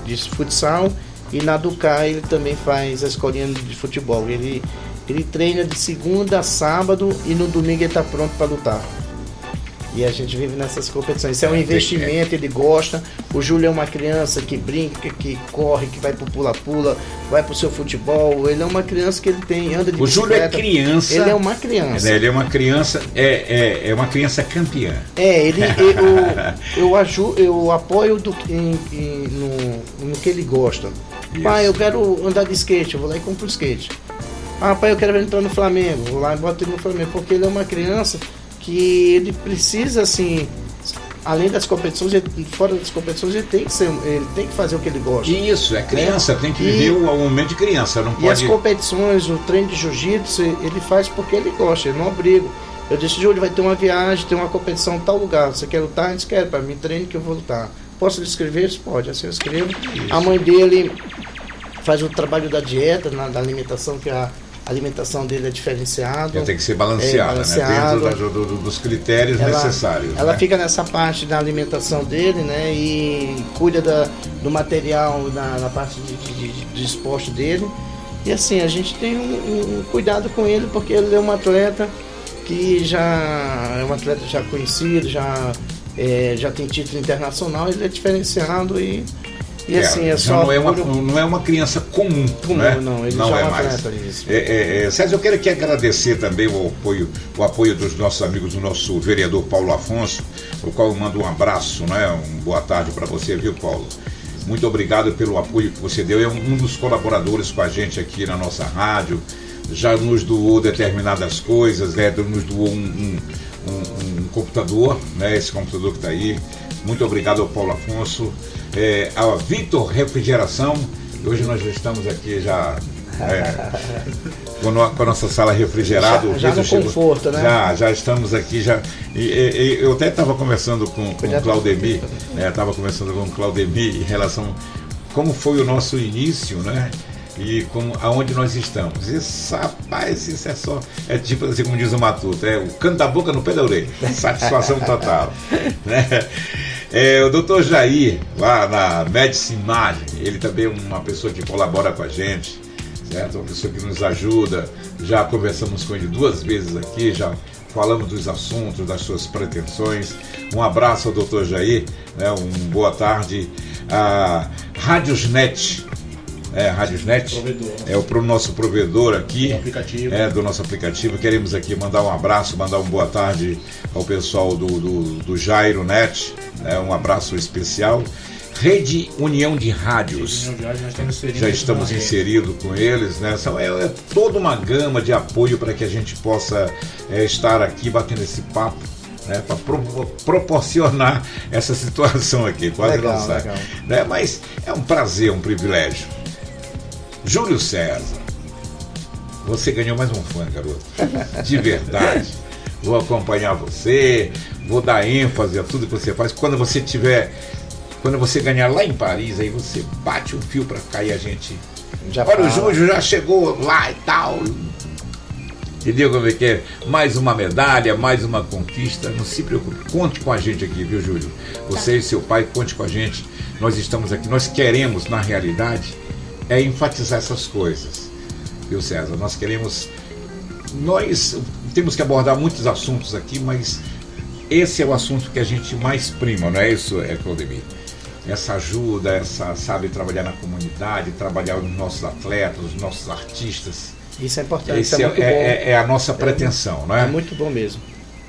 de futsal e na Ducá ele também faz a escolinha de futebol. Ele, ele treina de segunda a sábado e no domingo ele está pronto para lutar. E a gente vive nessas competições. Isso é um é, investimento, ele gosta. O Júlio é uma criança que brinca, que corre, que vai pro pula-pula, vai pro seu futebol. Ele é uma criança que ele tem, anda de O Júlio é criança. Ele é uma criança. Ele é uma criança, é, é, é uma criança campeã. É, ele (laughs) eu, eu, ajudo, eu apoio do, em, em, no, no que ele gosta. Isso. Pai, eu quero andar de skate, eu vou lá e compro um skate. Ah, pai, eu quero entrar no Flamengo, vou lá e boto ele no Flamengo, porque ele é uma criança que ele precisa assim além das competições, fora das competições, ele tem que ser, ele tem que fazer o que ele gosta. Isso, é criança, né? tem que viver o, o momento de criança, não pode. E as competições, o treino de jiu-jitsu, ele faz porque ele gosta, ele não obriga. Eu disse, Júlio, vai ter uma viagem, tem uma competição em tal lugar. Você quer lutar? Eles querem, para mim, treino que eu vou lutar. Posso lhe escrever? Pode, assim eu escrevo. Isso. A mãe dele faz o trabalho da dieta, na, da alimentação, que a a alimentação dele é diferenciada. Tem que ser balanceada, é balanceado. né? dentro do, do, dos critérios ela, necessários. Ela né? fica nessa parte da alimentação dele, né? E cuida da, do material na, na parte de, de, de, de, esporte dele. E assim, a gente tem um, um, cuidado com ele porque ele é um atleta que já é um atleta já conhecido, já, é, já tem título internacional, ele é diferenciado e e é, assim, é só. Não é, uma, não é uma criança comum. comum né? Não, ele não já é, é mais. É, é, é, César, eu quero aqui agradecer também o apoio, o apoio dos nossos amigos, do nosso vereador Paulo Afonso, o qual eu mando um abraço, né? Um boa tarde para você, viu, Paulo? Muito obrigado pelo apoio que você deu. É um dos colaboradores com a gente aqui na nossa rádio. Já nos doou determinadas coisas, né? nos doou um, um, um, um computador, né? Esse computador que está aí. Muito obrigado ao Paulo Afonso é, a Vitor Refrigeração. Hoje nós já estamos aqui já é, (laughs) com, a, com, a, nossa sala refrigerada. Já, já no chegou, conforto, né? Já, já estamos aqui. Já, e, e, eu até estava conversando com, com o Claudemir, estava né, conversando com o Claudemir em relação como foi o nosso início, né? e com, aonde nós estamos. Isso, rapaz, isso é só. É tipo assim, como diz o Matuto, é o canto da boca no pé da orelha. (laughs) Satisfação total. né? É, o doutor Jair, lá na Medicine Imagem, ele também é uma pessoa que colabora com a gente, certo? Uma pessoa que nos ajuda. Já conversamos com ele duas vezes aqui, já falamos dos assuntos, das suas pretensões. Um abraço ao doutor Jair, né? um boa tarde. A Rádiosnet, é, provedor. é o nosso provedor aqui, do aplicativo. é do nosso aplicativo. Queremos aqui mandar um abraço, mandar uma boa tarde ao pessoal do, do, do Jairo Net, né, um abraço especial. Rede União de Rádios. Já estamos inseridos com eles, né? São, é, é, toda uma gama de apoio para que a gente possa é, estar aqui batendo esse papo. Né, para pro, proporcionar (laughs) essa situação aqui, quase legal, não sai. Né, mas é um prazer, um privilégio. Júlio César, você ganhou mais um fã, garoto. De verdade. Vou acompanhar você, vou dar ênfase a tudo que você faz. Quando você tiver quando você ganhar lá em Paris, aí você bate um fio para cair a gente. Já Olha, fala. o Júlio já chegou lá e tal. Entendeu como é que é? Mais uma medalha, mais uma conquista. Não se preocupe. Conte com a gente aqui, viu, Júlio? Você tá. e seu pai, conte com a gente. Nós estamos aqui. Nós queremos, na realidade, é enfatizar essas coisas. Viu, César? Nós queremos. Nós temos que abordar muitos assuntos aqui, mas esse é o assunto que a gente mais prima, não é isso, é Claudemir? essa ajuda, essa sabe trabalhar na comunidade, trabalhar nos nossos atletas, nos nossos artistas. Isso é importante. Esse é, é, é, é, a nossa pretensão, é, não é? É muito bom mesmo.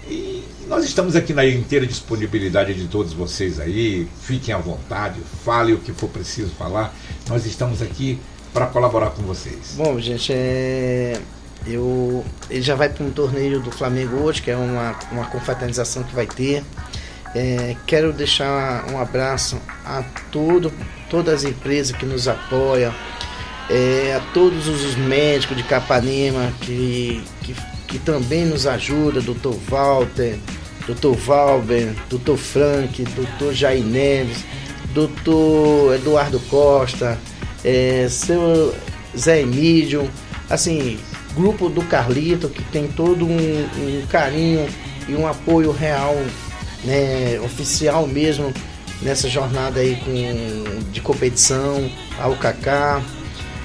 E nós estamos aqui na inteira disponibilidade de todos vocês aí. Fiquem à vontade, falem o que for preciso falar. Nós estamos aqui para colaborar com vocês. Bom, gente, é... eu ele já vai para um torneio do Flamengo hoje, que é uma, uma confraternização que vai ter. É, quero deixar um abraço a todo, todas as empresas que nos apoiam, é, a todos os médicos de Capanema que, que, que também nos ajudam, Dr. Walter, Dr. Valber, Dr. Frank, Dr. Jair Neves, Dr. Eduardo Costa, é, seu Zé Emílio, assim, grupo do Carlito, que tem todo um, um carinho e um apoio real né, oficial mesmo nessa jornada aí com, de competição, ao Kaká,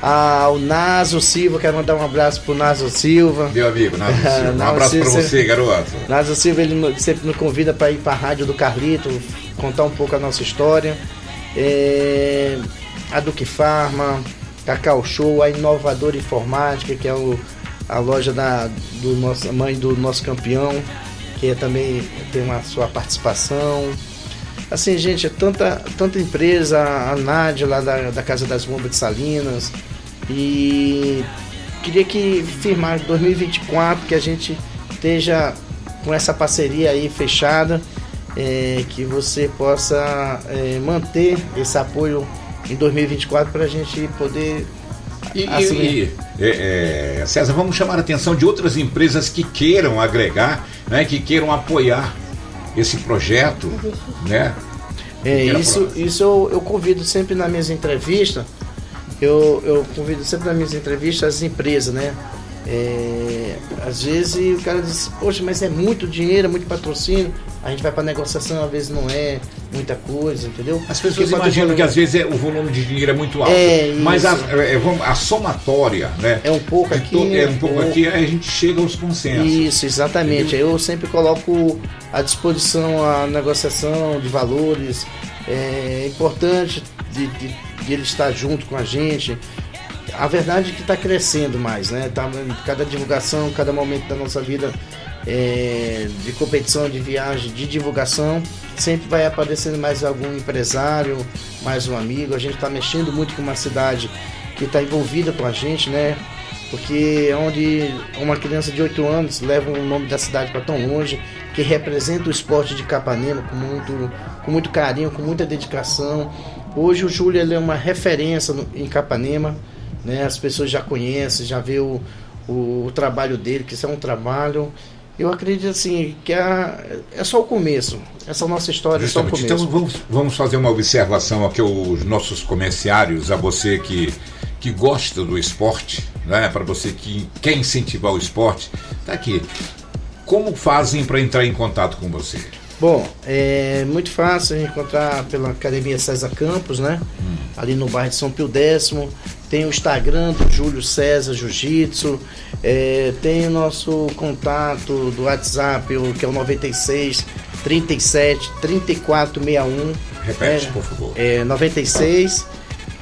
ao Naso Silva, quero mandar um abraço pro Naso Silva. Meu amigo, Naso (laughs) Silva. um abraço para você, garoto. Naso Silva, ele sempre nos convida para ir para a rádio do Carlito, contar um pouco a nossa história. É, a Duque Farma, Cacau Show, a Inovadora Informática, que é o, a loja da do nossa mãe do nosso campeão que também tem uma sua participação. Assim, gente, é tanta, tanta empresa, a Nádia lá da, da Casa das Bombas de Salinas. E queria que firmar 2024 que a gente esteja com essa parceria aí fechada, é, que você possa é, manter esse apoio em 2024 para a gente poder e, e, é, é, César, vamos chamar a atenção de outras empresas que queiram agregar, né, que queiram apoiar esse projeto, né? É, isso, isso eu, eu, convido sempre nas minhas entrevistas, eu, eu convido sempre nas minhas entrevistas as empresas, né? É, às vezes o cara diz, poxa, mas é muito dinheiro, é muito patrocínio. A gente vai para negociação, às vezes não é muita coisa, entendeu? As pessoas Porque imaginam que às vezes é, o volume de dinheiro é muito alto. É, mas a, é, a, somatória, né? É um pouco aqui. É um pouco ou... aqui, a gente chega aos consensos. Isso, exatamente. Entendeu? Eu sempre coloco à disposição a negociação de valores. É importante de, de, de ele estar junto com a gente a verdade é que está crescendo mais, né? Tá, cada divulgação, cada momento da nossa vida é, de competição, de viagem, de divulgação, sempre vai aparecendo mais algum empresário, mais um amigo. A gente está mexendo muito com uma cidade que está envolvida com a gente, né? Porque é onde uma criança de 8 anos leva o nome da cidade para tão longe, que representa o esporte de Capanema com muito, com muito carinho, com muita dedicação. Hoje o Júlio é uma referência no, em Capanema né? As pessoas já conhecem, já vê o, o, o trabalho dele, que isso é um trabalho. Eu acredito assim que é, é só o começo. Essa nossa história Justamente. é só o começo. Então vamos, vamos fazer uma observação aqui aos nossos comerciários, a você que que gosta do esporte, né? Para você que quer incentivar o esporte, tá aqui. Como fazem para entrar em contato com você? Bom, é muito fácil encontrar pela Academia César Campos, né? Hum. Ali no bairro de São Pio X. Tem o Instagram do Júlio César Jiu-Jitsu. É, tem o nosso contato do WhatsApp, que é o 96 37 3461. Repete, é, por favor. É 96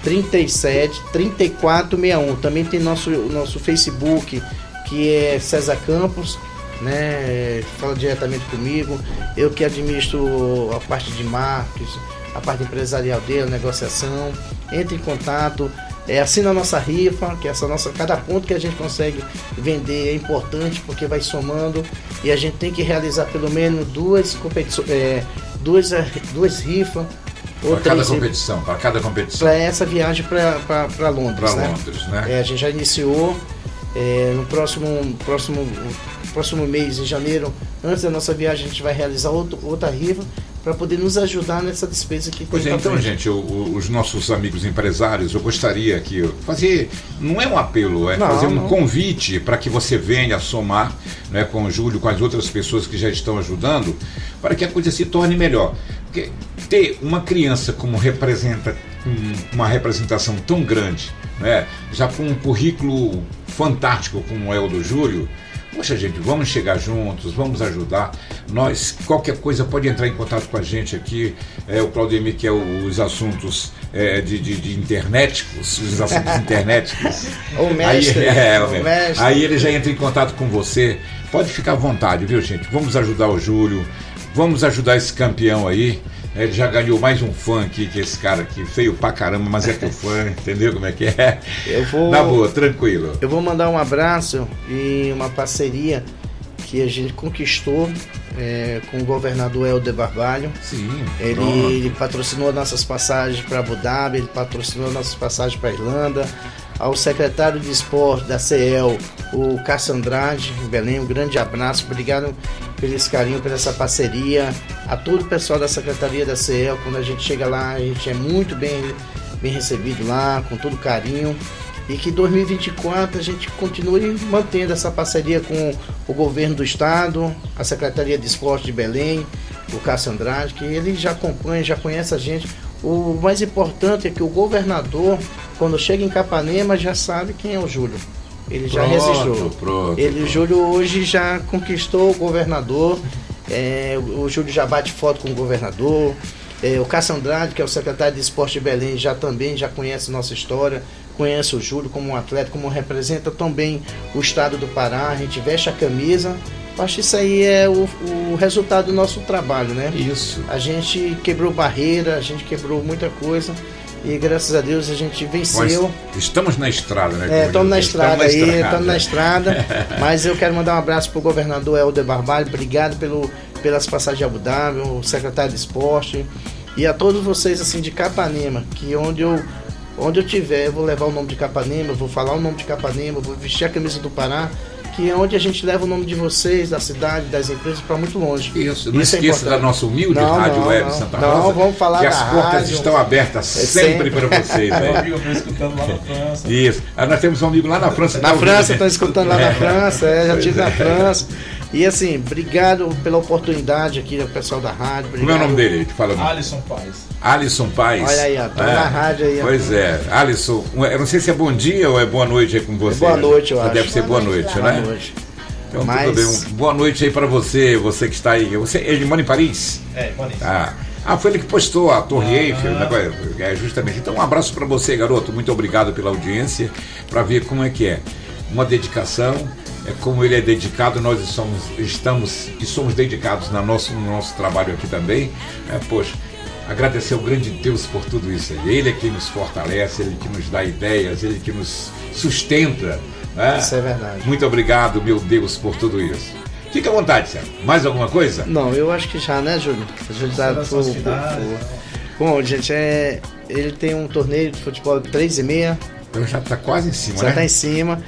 37 3461. Também tem nosso, nosso Facebook, que é César Campos, né? Fala diretamente comigo. Eu que administro a parte de marketing, a parte empresarial dele, negociação. Entre em contato. É, assina a nossa rifa, que essa nossa, cada ponto que a gente consegue vender é importante porque vai somando e a gente tem que realizar pelo menos duas competições, é, duas, duas rifas para cada competição, para cada competição. Para essa viagem para Londres. Para né? Londres, né? É, a gente já iniciou é, no próximo, próximo, próximo mês, em janeiro, antes da nossa viagem, a gente vai realizar outro, outra rifa para poder nos ajudar nessa despesa que Pois é, então, frente. gente, o, o, os nossos amigos empresários, eu gostaria que fazer, não é um apelo, é não, fazer um não. convite para que você venha somar né, com o Júlio, com as outras pessoas que já estão ajudando, para que a coisa se torne melhor. Porque ter uma criança como representa uma representação tão grande, né, já com um currículo fantástico como é o do Júlio, Poxa, gente, vamos chegar juntos, vamos ajudar. Nós, qualquer coisa, pode entrar em contato com a gente aqui. É, o Claudemir, que é os assuntos é, de, de, de internet, os, os assuntos (laughs) internéticos. o mestre. Aí, é, o mestre. aí ele já entra em contato com você. Pode ficar à vontade, viu, gente? Vamos ajudar o Júlio, vamos ajudar esse campeão aí. Ele já ganhou mais um fã aqui, que esse cara aqui, feio pra caramba, mas é teu fã, (laughs) entendeu como é que é? Eu vou. Na boa, tranquilo. Eu vou mandar um abraço e uma parceria que a gente conquistou é, com o governador Helder Barbalho. Sim. Ele, ele patrocinou nossas passagens para Abu Dhabi, ele patrocinou nossas passagens para Irlanda. Ao secretário de esporte da CEL, o Cássio Andrade, Belém, um grande abraço. Obrigado pelo esse carinho, pela essa parceria. A todo o pessoal da Secretaria da CEL, quando a gente chega lá, a gente é muito bem, bem recebido lá, com todo carinho e que 2024 a gente continue mantendo essa parceria com o governo do estado, a Secretaria de Esporte de Belém, o Cássio Andrade, que ele já acompanha, já conhece a gente. O mais importante é que o governador, quando chega em Capanema, já sabe quem é o Júlio. Ele já pronto, registrou. Pronto, ele, pronto. O Júlio hoje já conquistou o governador. É, o Júlio já bate foto com o governador. É, o Cássio Andrade, que é o secretário de Esporte de Belém, já também já conhece nossa história, conhece o Júlio como um atleta, como representa também o estado do Pará, a gente veste a camisa. Acho que isso aí é o, o resultado do nosso trabalho, né? Isso. A gente quebrou barreira, a gente quebrou muita coisa. E graças a Deus a gente venceu. Mas estamos na estrada, né? É, estamos na estrada aí, estamos na estrada. (laughs) mas eu quero mandar um abraço para o governador Helder Barbalho. Obrigado pelo, pelas passagens de Abu Dhabi, o secretário de esporte. E a todos vocês assim de Capanema, que onde eu Onde eu tiver, eu vou levar o nome de Capanema, vou falar o nome de Capanema, vou vestir a camisa do Pará, que é onde a gente leva o nome de vocês, da cidade, das empresas para muito longe. Isso, não Isso é esqueça é da nossa humilde não, Rádio não, Web não, Santa Rosa. Não, vamos falar que as portas rádio. estão abertas é sempre, sempre. para vocês. (laughs) Né? escutando lá na França. Isso. Ah, nós temos um amigo lá na França. Na tá França, estão escutando lá na França, é, já estive na França. E assim, obrigado pela oportunidade aqui, o pessoal da rádio. Obrigado. Como é o nome dele? Te fala Alisson Paz. Alisson Paz. Olha aí, ó, tá é. na rádio aí. Pois é, Alisson, eu não sei se é bom dia ou é boa noite aí com você. É boa noite, eu acho. Deve ser boa, boa noite, noite, né? Boa noite. Então, Mas... tudo bem. Boa noite aí para você, você que está aí. Você, ele mora em Paris? É, Paris. Ah. Ah, foi ele que postou a Torre Eiffel, né? é, justamente. Então, um abraço para você, garoto. Muito obrigado pela audiência, para ver como é que é. Uma dedicação, é como ele é dedicado, nós somos, estamos e somos dedicados no nosso, no nosso trabalho aqui também. É, poxa, agradecer ao grande Deus por tudo isso. Ele é quem nos fortalece, ele que nos dá ideias, ele que nos sustenta. Né? Isso é verdade. Muito obrigado, meu Deus, por tudo isso. Fique à vontade, Sérgio. Mais alguma coisa? Não, eu acho que já, né, Júlio? A gente já por, por, por... Bom, gente, é... ele tem um torneio de futebol 3 e meia. Eu já está quase em cima, já né? Já está em cima.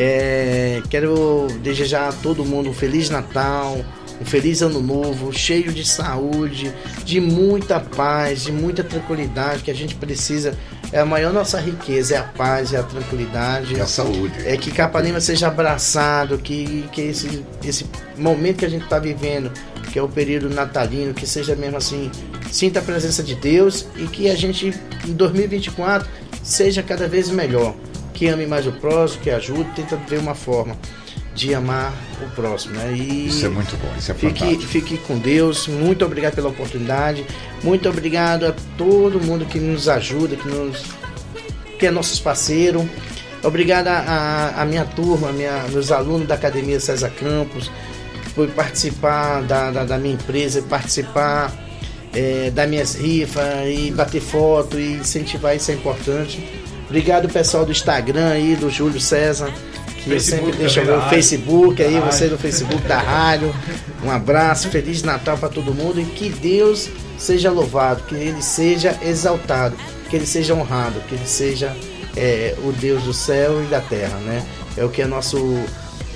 É, quero desejar a todo mundo um Feliz Natal, um feliz ano novo, cheio de saúde, de muita paz, de muita tranquilidade que a gente precisa é a maior nossa riqueza, é a paz, é a tranquilidade. É a saúde. É que Capanema seja abraçado, que, que esse, esse momento que a gente está vivendo, que é o período natalino, que seja mesmo assim, sinta a presença de Deus e que a gente, em 2024, seja cada vez melhor. Que ame mais o próximo, que ajude, tenta ver uma forma de amar o próximo. Né? E isso é muito bom, isso é fique, fantástico. Fique com Deus, muito obrigado pela oportunidade, muito obrigado a todo mundo que nos ajuda, que, nos, que é nossos parceiros. Obrigado a, a, minha turma, a minha, meus alunos da Academia César Campos, por participar da, da, da minha empresa, participar é, das minhas rifas e bater foto e incentivar, isso é importante. Obrigado pessoal do Instagram aí, do Júlio César que eu sempre deixo o Facebook aí, você no Facebook da rádio. Um abraço, Feliz Natal para todo mundo e que Deus seja louvado, que Ele seja exaltado, que Ele seja honrado, que Ele seja é, o Deus do céu e da terra, né? É o que é nosso,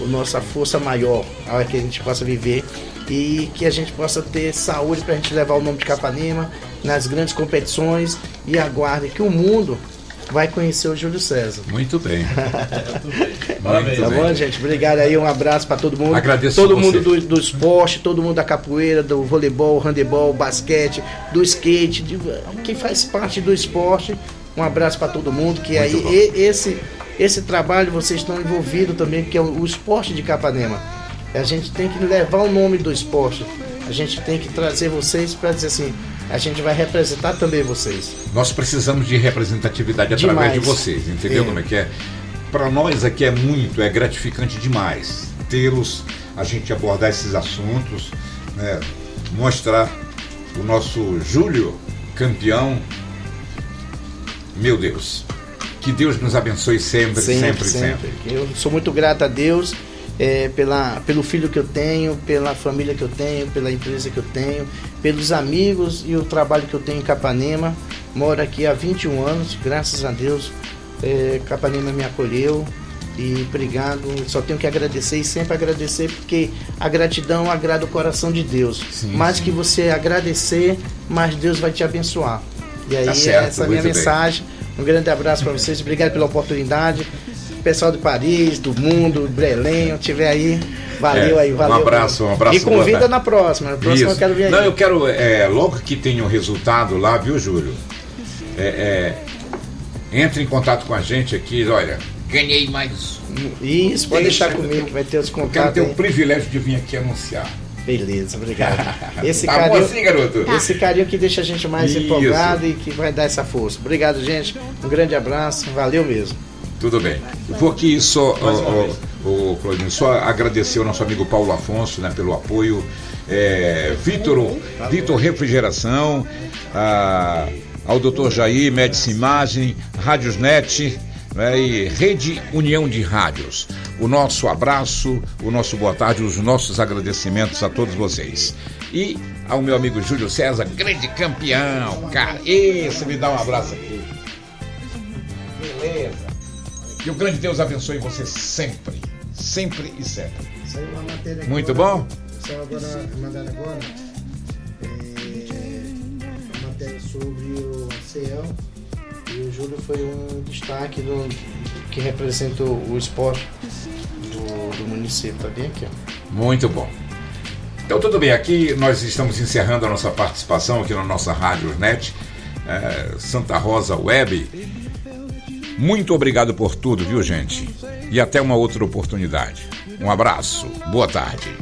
o nossa força maior, a que a gente possa viver e que a gente possa ter saúde para a gente levar o nome de Capanema nas grandes competições e aguarde que o mundo vai conhecer o Júlio César. Muito bem. (laughs) Muito tá bom, gente? Obrigado aí, um abraço para todo mundo. Agradeço Todo mundo do, do, esporte, todo mundo da capoeira, do voleibol, handebol, basquete, do skate, de, quem faz parte do esporte. Um abraço para todo mundo, que Muito aí e, esse esse trabalho vocês estão envolvidos também, que é o, o esporte de Capanema. A gente tem que levar o nome do esporte. A gente tem que trazer vocês para dizer assim, a gente vai representar também vocês. Nós precisamos de representatividade Demais. através de vocês, entendeu é. como é que é? Para nós aqui é muito, é gratificante demais tê-los, a gente abordar esses assuntos, né? mostrar o nosso Júlio campeão. Meu Deus, que Deus nos abençoe sempre, sempre, sempre. sempre. sempre. Eu sou muito grato a Deus é, pela, pelo filho que eu tenho, pela família que eu tenho, pela empresa que eu tenho, pelos amigos e o trabalho que eu tenho em Capanema. Moro aqui há 21 anos, graças a Deus. É, Capanema me acolheu e obrigado. Só tenho que agradecer e sempre agradecer, porque a gratidão agrada o coração de Deus. Sim, mais sim. que você agradecer, mais Deus vai te abençoar. E aí, tá certo, essa é a minha mensagem. Um grande abraço para vocês, obrigado pela oportunidade pessoal de Paris, do mundo, Belém, tiver aí, valeu é, aí, valeu. Um abraço, um abraço. E convida na próxima, na próxima Isso. eu quero vir aí. Não, eu quero, é, logo que tenha o um resultado lá, viu, Júlio? É, é, entre em contato com a gente aqui, olha, ganhei mais Isso, pode Deixa deixar comigo, que vai ter os contatos. Eu quero ter aí. o privilégio de vir aqui anunciar. Beleza, obrigado. (laughs) Esse tá carinho, assim, garoto? Esse carinho que deixa a gente mais Isso. empolgado e que vai dar essa força. Obrigado, gente. Um grande abraço. Valeu mesmo. Tudo bem. Vou aqui só, o, o, Claudinho, só agradecer ao nosso amigo Paulo Afonso né, pelo apoio. É, Vitor, Vitor Refrigeração, a, ao Dr. Jair, Médici Imagem, Rádios Net né, e Rede União de Rádios. O nosso abraço, o nosso boa tarde, os nossos agradecimentos a todos vocês. E ao meu amigo Júlio César, grande campeão, cara. Esse me dá um abraço aqui. Que o grande Deus abençoe você sempre, sempre e sempre. Saiu uma matéria Muito bom? Saiu agora, mandaram agora, é, uma matéria sobre o CEL e o Júlio foi um destaque do, que representa o esporte do, do município. Tá bem aqui, ó. Muito bom. Então tudo bem, aqui nós estamos encerrando a nossa participação aqui na nossa Rádio Net, é, Santa Rosa Web. Muito obrigado por tudo, viu, gente? E até uma outra oportunidade. Um abraço, boa tarde.